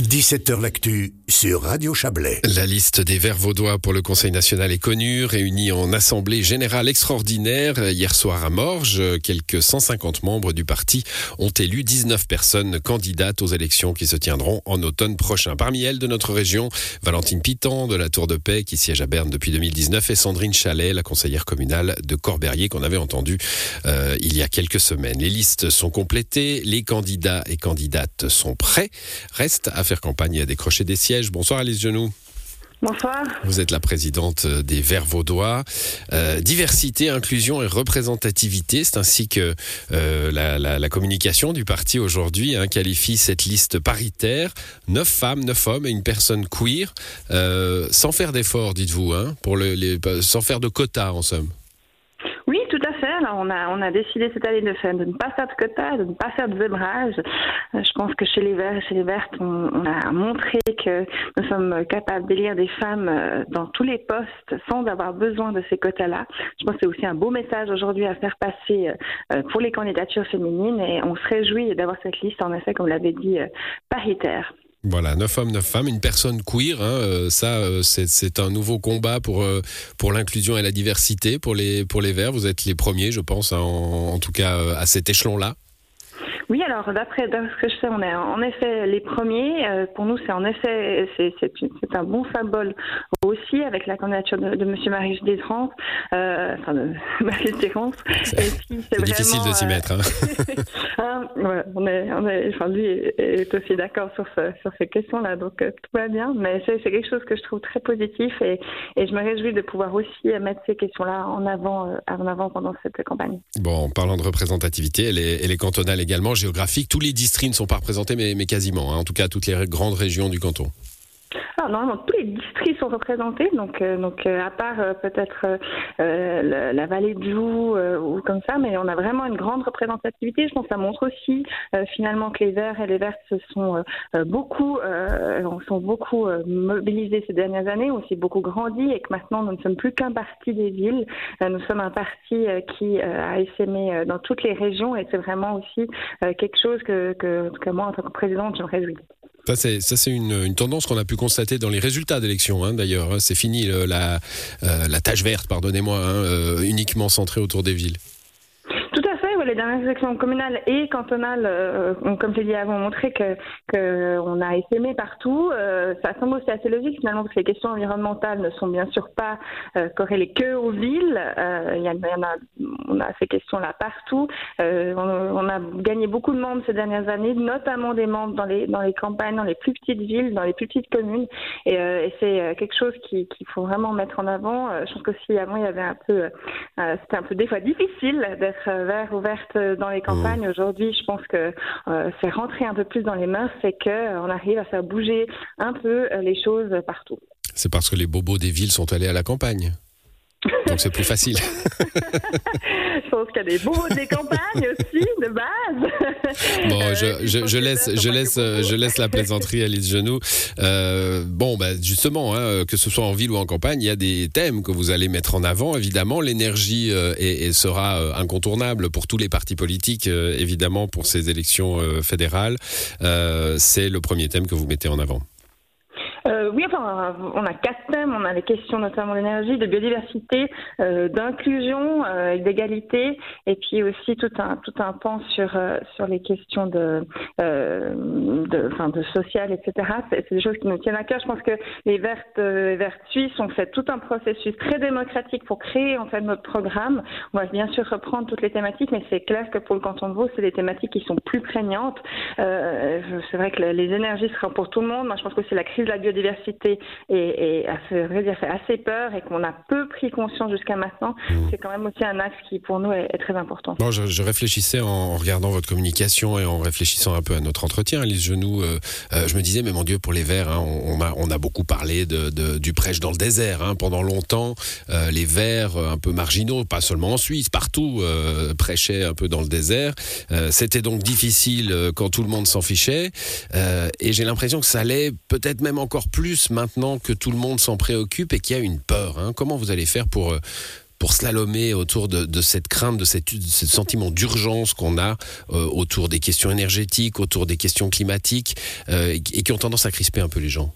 17h L'actu sur Radio Chablais. La liste des Verts vaudois pour le Conseil national est connue, réunie en assemblée générale extraordinaire hier soir à Morges. Quelques 150 membres du parti ont élu 19 personnes candidates aux élections qui se tiendront en automne prochain. Parmi elles, de notre région, Valentine Pitan de la Tour de Paix qui siège à Berne depuis 2019 et Sandrine Chalet, la conseillère communale de Corberrier qu'on avait entendu euh, il y a quelques semaines. Les listes sont complétées, les candidats et candidates sont prêts. Reste à faire campagne et à décrocher des sièges. Bonsoir Alice Genoux. Bonsoir. Vous êtes la présidente des Verts Vaudois. Euh, diversité, inclusion et représentativité, c'est ainsi que euh, la, communication du parti aujourd'hui hein, qualifie cette liste paritaire. Neuf femmes, neuf hommes et une personne queer, euh, sans faire d'efforts, dites-vous, hein, pour les, sans faire de quotas en somme on a, on a décidé cette année de, faire, de ne pas faire de quotas, de ne pas faire de zébrage. Euh, je pense que chez les Verts et chez les Vertes, on, a montré que nous sommes capables d'élire des femmes euh, dans tous les postes sans avoir besoin de ces quotas-là. Je pense que c'est aussi un beau message aujourd'hui à faire passer euh, pour les candidatures féminines et on se réjouit d'avoir cette liste, en effet, comme l'avait dit, paritaire. Voilà, neuf hommes, neuf femmes, une personne queer, hein, euh, ça euh, c'est un nouveau combat pour, euh, pour l'inclusion et la diversité pour les, pour les Verts. Vous êtes les premiers, je pense, hein, en, tout cas à cet échelon-là. Oui, alors d'après ce que je sais, on est en effet les premiers. Euh, pour nous, c'est en effet c'est un bon symbole aussi avec la candidature de, de Monsieur Marie Détrance, euh, enfin de. C'est difficile de s'y euh, mettre. Hein. hein on est, on est, enfin lui est, aussi d'accord sur ce, sur ces questions-là, donc euh, tout va bien. Mais c'est quelque chose que je trouve très positif et, et je me réjouis de pouvoir aussi mettre ces questions-là en avant, en avant pendant cette campagne. Bon, en parlant de représentativité, elle est, elle est cantonale également géographique. Tous les districts ne sont pas représentés, mais, quasiment. Hein. en tout cas, toutes les grandes régions du canton. Normalement, tous les districts sont représentés, donc, euh, donc euh, à part euh, peut-être la, vallée de Joux ou comme ça, mais on a vraiment une grande représentativité. Je pense que ça montre aussi finalement que les Verts et les Vertes se sont beaucoup, sont beaucoup mobilisés ces dernières années, ont aussi beaucoup grandi et que maintenant nous ne sommes plus qu'un parti des villes. nous sommes un parti qui a essaimé dans toutes les régions et c'est vraiment aussi quelque chose que, que, que moi, en tant que présidente, je me réjouis. Ça, c'est une, tendance qu'on a pu constater dans les résultats d'élections, hein, d'ailleurs. Hein. C'est fini la, euh, tâche verte, pardonnez-moi, hein, euh, uniquement centrée autour des villes les dernières élections communales et cantonales, euh, comme je l'ai dit avant, ont montré que qu'on a essaimé partout. Euh, ça semble aussi assez logique finalement parce que les questions environnementales ne sont bien sûr pas euh, corrélées que aux villes. Il y, en a, on a ces questions-là partout. On, a gagné beaucoup de membres ces dernières années, notamment des membres dans les dans les campagnes, dans les plus petites villes, dans les plus petites communes. Et, et c'est quelque chose qu'il faut vraiment mettre en avant. Je pense qu'aussi avant il y avait un peu, c'était un peu des fois difficile d'être vert ou vert dans les campagnes. Mmh. Aujourd'hui, je pense que euh, c'est rentrer un peu plus dans les mœurs, c'est qu'on euh, arrive à faire bouger un peu euh, les choses partout. C'est parce que les bobos des villes sont allés à la campagne. Donc c'est plus facile. je pense qu'il y a des beaux des campagnes aussi de base. Bon, je, je, je laisse, je laisse, je laisse la plaisanterie Alice Genoux. Euh, bon, bah justement, hein, que ce soit en ville ou en campagne, il y a des thèmes que vous allez mettre en avant. Évidemment, l'énergie euh, et, sera euh, incontournable pour tous les partis politiques, euh, évidemment pour ces élections fédérales. c'est le premier thème que vous mettez en avant. Euh, oui, enfin, on a quatre thèmes. On a les questions notamment d'énergie, de biodiversité, euh, d'inclusion, euh, d'égalité, et puis aussi tout un tout un pan sur euh, sur les questions de de, enfin, de social, etc. C'est des choses qui nous tiennent à cœur. Je pense que les Vertes, les Vertes suisses ont fait tout un processus très démocratique pour créer en fait notre programme. On va bien sûr reprendre toutes les thématiques, mais c'est clair que pour le canton de Vaud, c'est des thématiques qui sont plus prégnantes. c'est vrai que les énergies seront pour tout le monde. Moi, je pense que c'est la crise de la biodiversité biodiversité et, à dire, fait assez peur et qu'on a peu pris conscience jusqu'à maintenant, mmh. c'est quand même aussi un axe qui pour nous est, très important. Bon, je, réfléchissais en regardant votre communication et en réfléchissant un peu à notre entretien, Lise Genoux, euh, euh, je me disais, mais mon Dieu, pour les Verts, hein, on, a, on a beaucoup parlé de, du prêche dans le désert. Hein, pendant longtemps, euh, les Verts un peu marginaux, pas seulement en Suisse, partout, prêchaient un peu dans le désert. C'était donc difficile quand tout le monde s'en fichait. et j'ai l'impression que ça allait peut-être même encore plus maintenant que tout le monde s'en préoccupe et qu'il y a une peur. Hein. Comment vous allez faire pour, euh, pour slalomer autour de, cette crainte, de, cette, ce sentiment d'urgence qu'on a autour des questions énergétiques, autour des questions climatiques, et qui ont tendance à crisper un peu les gens?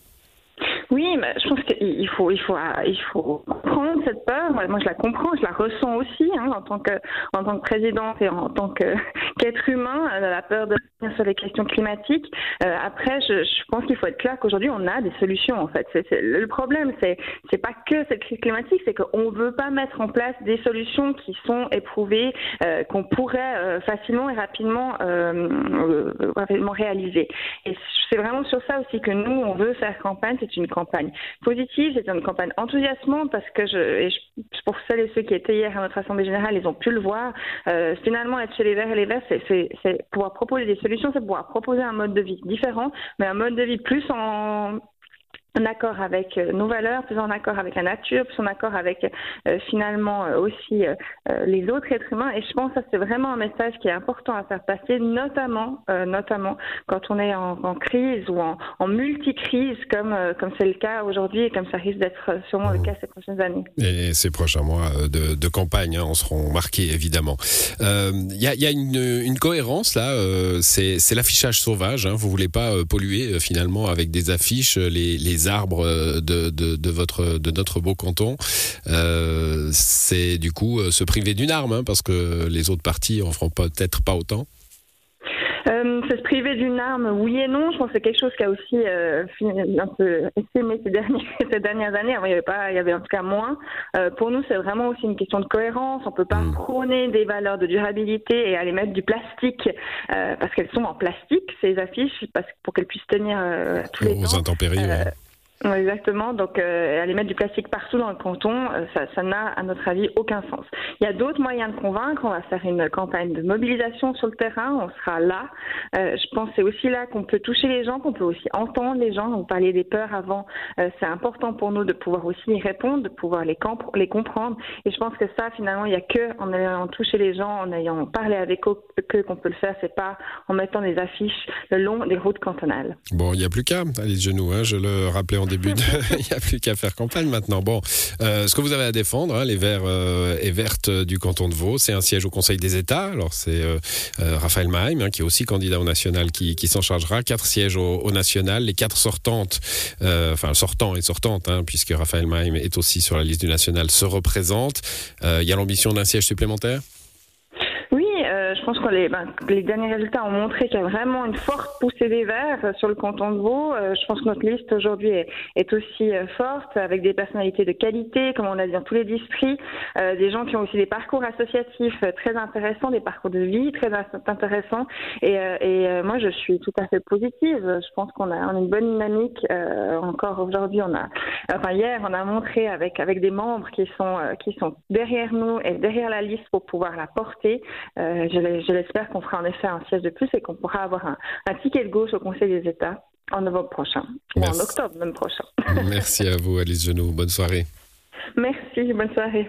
Qu'il faut, il faut, il faut comprendre cette peur. Moi, je la comprends, je la ressens aussi hein, en tant que, en tant que présidente et en tant qu'être humain, euh, la peur de sur les questions climatiques. Euh, après, je, pense qu'il faut être clair qu'aujourd'hui, on a des solutions. En fait, le problème, c'est, c'est pas que cette crise climatique, c'est qu'on veut pas mettre en place des solutions qui sont éprouvées, euh, qu'on pourrait euh, facilement et rapidement, euh, rapidement réaliser. Et c'est vraiment sur ça aussi que nous, on veut faire campagne. C'est une campagne c'est une campagne enthousiasmante parce que je, et je, pour celles et ceux qui étaient hier à notre assemblée générale, ils ont pu le voir. Euh, finalement, être chez les Verts et les Verts, c'est pouvoir proposer des solutions, c'est pouvoir proposer un mode de vie différent, mais un mode de vie plus en en accord avec euh, nos valeurs, plus en accord avec la nature, plus en accord avec euh, finalement euh, aussi les autres êtres humains. Et je pense que c'est vraiment un message qui est important à faire passer, notamment, notamment quand on est en, crise ou en, en multi-crise, comme comme c'est le cas aujourd'hui et comme ça risque d'être sûrement le cas ces prochaines années. Et ces prochains mois de, campagne en hein, seront marqués évidemment. Il y, a, une cohérence là, c'est l'affichage sauvage. Hein, vous voulez pas polluer finalement avec des affiches les, les arbres euh, de, de, votre, de notre beau canton, euh, c'est du coup euh, se priver d'une arme, hein, parce que les autres partis en feront peut-être pas autant. Euh, se priver d'une arme, oui et non. Je pense que c'est quelque chose qui a aussi euh, un peu essaimé ces, derniers, ces dernières années. il y avait pas, il y avait en tout cas moins. Euh, pour nous, c'est vraiment aussi une question de cohérence. On peut pas hmm. prôner des valeurs de durabilité et aller mettre du plastique parce qu'elles sont en plastique ces affiches, parce pour qu'elles puissent tenir tous les temps. intempéries. Exactement. Donc, euh, aller mettre du plastique partout dans le canton, euh, ça, n'a, à notre avis, aucun sens. Il y a d'autres moyens de convaincre. On va faire une campagne de mobilisation sur le terrain. On sera là. Euh, je pense que c'est aussi là qu'on peut toucher les gens, qu'on peut aussi entendre les gens. On parlait des peurs avant. Euh, c'est important pour nous de pouvoir aussi y répondre, de pouvoir les, comprendre. Et je pense que ça, finalement, il n'y a que en ayant touché les gens, en ayant parlé avec eux, qu'on peut le faire. C'est pas en mettant des affiches le long des routes cantonales. Bon, il n'y a plus qu'à aller de genoux. Hein. Je le rappelais en début Il n'y a plus qu'à faire campagne maintenant. Bon, euh, ce que vous avez à défendre, hein, les Verts euh, et Vertes du canton de Vaud, c'est un siège au Conseil des États. Alors, c'est euh, Raphaël Maheim, hein, qui est aussi candidat au national, qui, s'en chargera. Quatre sièges au, national. Les quatre sortantes, enfin, sortants et sortantes, hein, puisque Raphaël Maheim est aussi sur la liste du national, se représentent. Il y a l'ambition d'un siège supplémentaire? Je pense que les, ben, les, derniers résultats ont montré qu'il y a vraiment une forte poussée des Verts euh, sur le canton de Vaud. Euh, je pense que notre liste aujourd'hui est, aussi euh, forte, avec des personnalités de qualité, comme on a dit dans tous les districts, des gens qui ont aussi des parcours associatifs très intéressants, des parcours de vie très intéressants. Et, moi, je suis tout à fait positive. Je pense qu'on a, une bonne dynamique. encore aujourd'hui, on a, enfin hier, on a montré avec avec des membres qui sont qui sont derrière nous et derrière la liste pour pouvoir la porter. Je l'espère qu'on fera en effet un siège de plus et qu'on pourra avoir un, ticket de gauche au Conseil des États en novembre prochain, ou en octobre même prochain. Merci à vous, Alice Genoux. Bonne soirée. Merci, bonne soirée.